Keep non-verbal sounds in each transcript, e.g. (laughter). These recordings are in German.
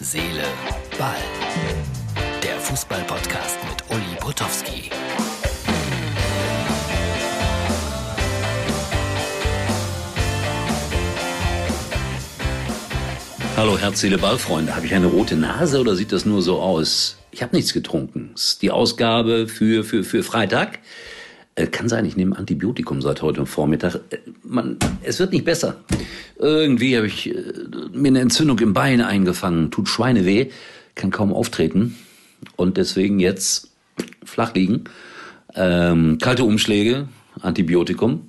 Seele, Ball. Der Fußball-Podcast mit Uli Potowski. Hallo Herz, Seele, Ball, Freunde. Habe ich eine rote Nase oder sieht das nur so aus? Ich habe nichts getrunken. Ist die Ausgabe für, für, für Freitag. Äh, kann sein, ich nehme Antibiotikum seit heute Vormittag. Äh, man, es wird nicht besser. Irgendwie habe ich äh, mir eine Entzündung im Bein eingefangen. Tut Schweine weh, kann kaum auftreten. Und deswegen jetzt flach liegen. Ähm, kalte Umschläge, Antibiotikum.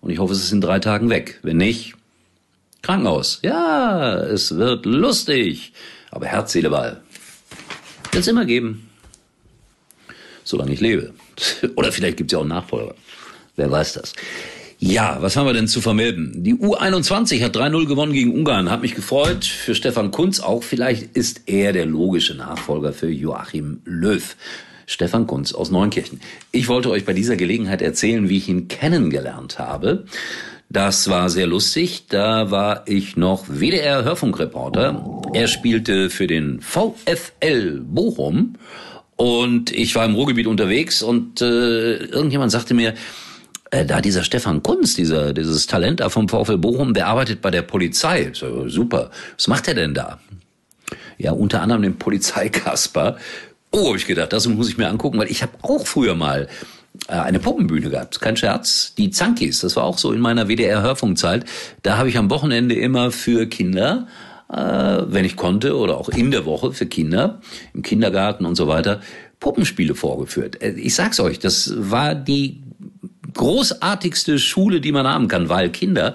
Und ich hoffe, es ist in drei Tagen weg. Wenn nicht, Krankenhaus. Ja, es wird lustig. Aber Herz, Seele, Ball. Wird es immer geben. Solange ich lebe. (laughs) Oder vielleicht gibt es ja auch Nachfolger. Wer weiß das. Ja, was haben wir denn zu vermelden? Die U21 hat 3-0 gewonnen gegen Ungarn. Hat mich gefreut. Für Stefan Kunz auch. Vielleicht ist er der logische Nachfolger für Joachim Löw. Stefan Kunz aus Neunkirchen. Ich wollte euch bei dieser Gelegenheit erzählen, wie ich ihn kennengelernt habe. Das war sehr lustig. Da war ich noch WDR-Hörfunkreporter. Er spielte für den VfL Bochum und ich war im Ruhrgebiet unterwegs und äh, irgendjemand sagte mir, äh, da dieser Stefan Kunz, dieser, dieses Talent da vom VfL Bochum, der arbeitet bei der Polizei. So, super. Was macht er denn da? Ja, unter anderem den Polizeikasper. (laughs) Oh, habe ich gedacht, das muss ich mir angucken, weil ich habe auch früher mal äh, eine Puppenbühne gehabt. Kein Scherz. Die Zankis, das war auch so in meiner WDR-Hörfunkzeit. Da habe ich am Wochenende immer für Kinder wenn ich konnte, oder auch in der Woche für Kinder, im Kindergarten und so weiter, Puppenspiele vorgeführt. Äh, ich sag's euch, das war die großartigste Schule, die man haben kann, weil Kinder,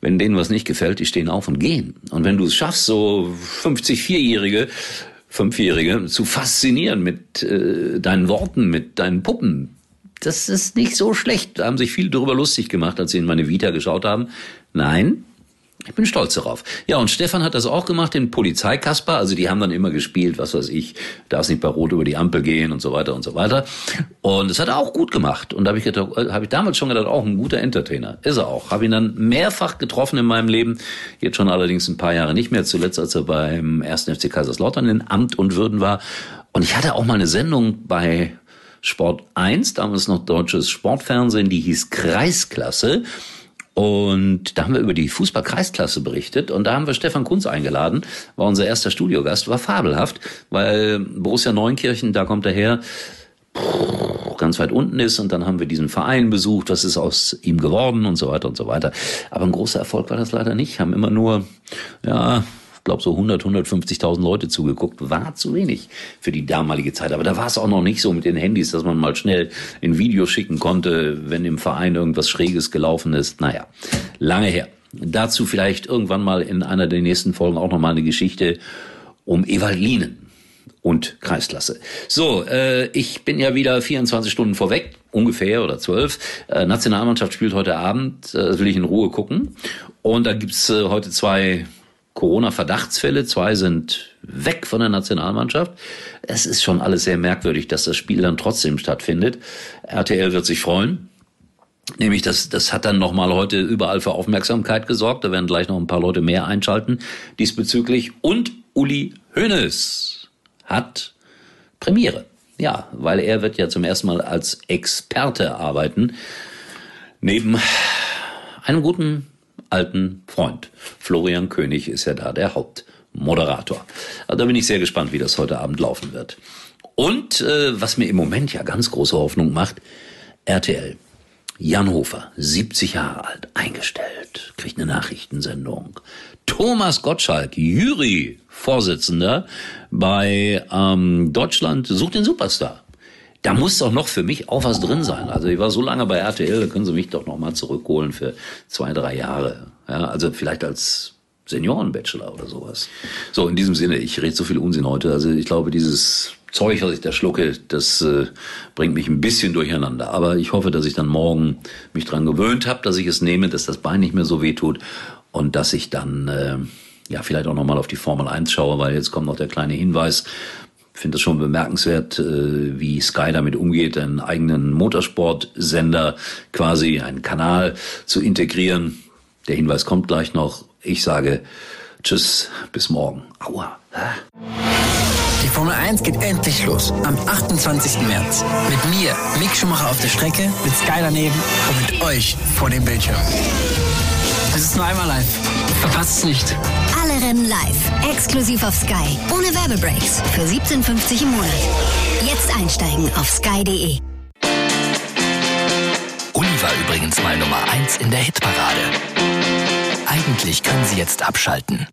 wenn denen was nicht gefällt, die stehen auf und gehen. Und wenn du es schaffst, so 50 Vierjährige, Fünfjährige zu faszinieren mit äh, deinen Worten, mit deinen Puppen, das ist nicht so schlecht. Da haben sich viele darüber lustig gemacht, als sie in meine Vita geschaut haben. Nein, ich bin stolz darauf. Ja, und Stefan hat das auch gemacht, den Polizeikasper. Also die haben dann immer gespielt, was weiß ich, darfst nicht bei Rot über die Ampel gehen und so weiter und so weiter. Und das hat er auch gut gemacht. Und da habe ich, gedacht, äh, hab ich damals schon gedacht, auch ein guter Entertainer. Ist er auch. Habe ihn dann mehrfach getroffen in meinem Leben. Jetzt schon allerdings ein paar Jahre nicht mehr. Zuletzt, als er beim 1. FC Kaiserslautern in Amt und Würden war. Und ich hatte auch mal eine Sendung bei Sport 1, damals noch deutsches Sportfernsehen, die hieß Kreisklasse. Und da haben wir über die Fußball-Kreisklasse berichtet und da haben wir Stefan Kunz eingeladen, war unser erster Studiogast, war fabelhaft, weil Borussia Neunkirchen, da kommt er her, ganz weit unten ist und dann haben wir diesen Verein besucht, was ist aus ihm geworden und so weiter und so weiter. Aber ein großer Erfolg war das leider nicht, haben immer nur, ja, glaube so 100, 150.000 Leute zugeguckt. War zu wenig für die damalige Zeit. Aber da war es auch noch nicht so mit den Handys, dass man mal schnell ein Video schicken konnte, wenn im Verein irgendwas Schräges gelaufen ist. Naja, lange her. Dazu vielleicht irgendwann mal in einer der nächsten Folgen auch noch mal eine Geschichte um Evalinen und Kreisklasse. So, äh, ich bin ja wieder 24 Stunden vorweg, ungefähr oder 12. Äh, Nationalmannschaft spielt heute Abend, äh, will ich in Ruhe gucken. Und da gibt's äh, heute zwei Corona-Verdachtsfälle. Zwei sind weg von der Nationalmannschaft. Es ist schon alles sehr merkwürdig, dass das Spiel dann trotzdem stattfindet. RTL wird sich freuen. Nämlich, das, das hat dann nochmal heute überall für Aufmerksamkeit gesorgt. Da werden gleich noch ein paar Leute mehr einschalten diesbezüglich. Und Uli Hoeneß hat Premiere. Ja, weil er wird ja zum ersten Mal als Experte arbeiten. Neben einem guten alten Freund. Florian König ist ja da der Hauptmoderator. Also da bin ich sehr gespannt, wie das heute Abend laufen wird. Und äh, was mir im Moment ja ganz große Hoffnung macht, RTL. Jan Hofer, 70 Jahre alt, eingestellt, kriegt eine Nachrichtensendung. Thomas Gottschalk, Jury, Vorsitzender bei ähm, Deutschland sucht den Superstar da muss doch noch für mich auch was drin sein. Also ich war so lange bei RTL, da können Sie mich doch noch mal zurückholen für zwei, drei Jahre. Ja, also vielleicht als Seniorenbachelor oder sowas. So, in diesem Sinne, ich rede so viel Unsinn heute. Also ich glaube, dieses Zeug, was ich da schlucke, das äh, bringt mich ein bisschen durcheinander. Aber ich hoffe, dass ich dann morgen mich dran gewöhnt habe, dass ich es nehme, dass das Bein nicht mehr so weh tut und dass ich dann äh, ja vielleicht auch nochmal auf die Formel 1 schaue, weil jetzt kommt noch der kleine Hinweis finde es schon bemerkenswert, äh, wie Sky damit umgeht, einen eigenen Motorsportsender, quasi einen Kanal zu integrieren. Der Hinweis kommt gleich noch. Ich sage, Tschüss, bis morgen. Aua. Die Formel 1 geht endlich los. Am 28. März. Mit mir, Mick Schumacher auf der Strecke, mit Sky daneben und mit euch vor dem Bildschirm. Es ist nur einmal live. Verpasst es nicht. Rennen live. Exklusiv auf Sky. Ohne Werbebreaks. Für 17,50 im Monat. Jetzt einsteigen auf sky.de. Uli war übrigens mal Nummer 1 in der Hitparade. Eigentlich können Sie jetzt abschalten.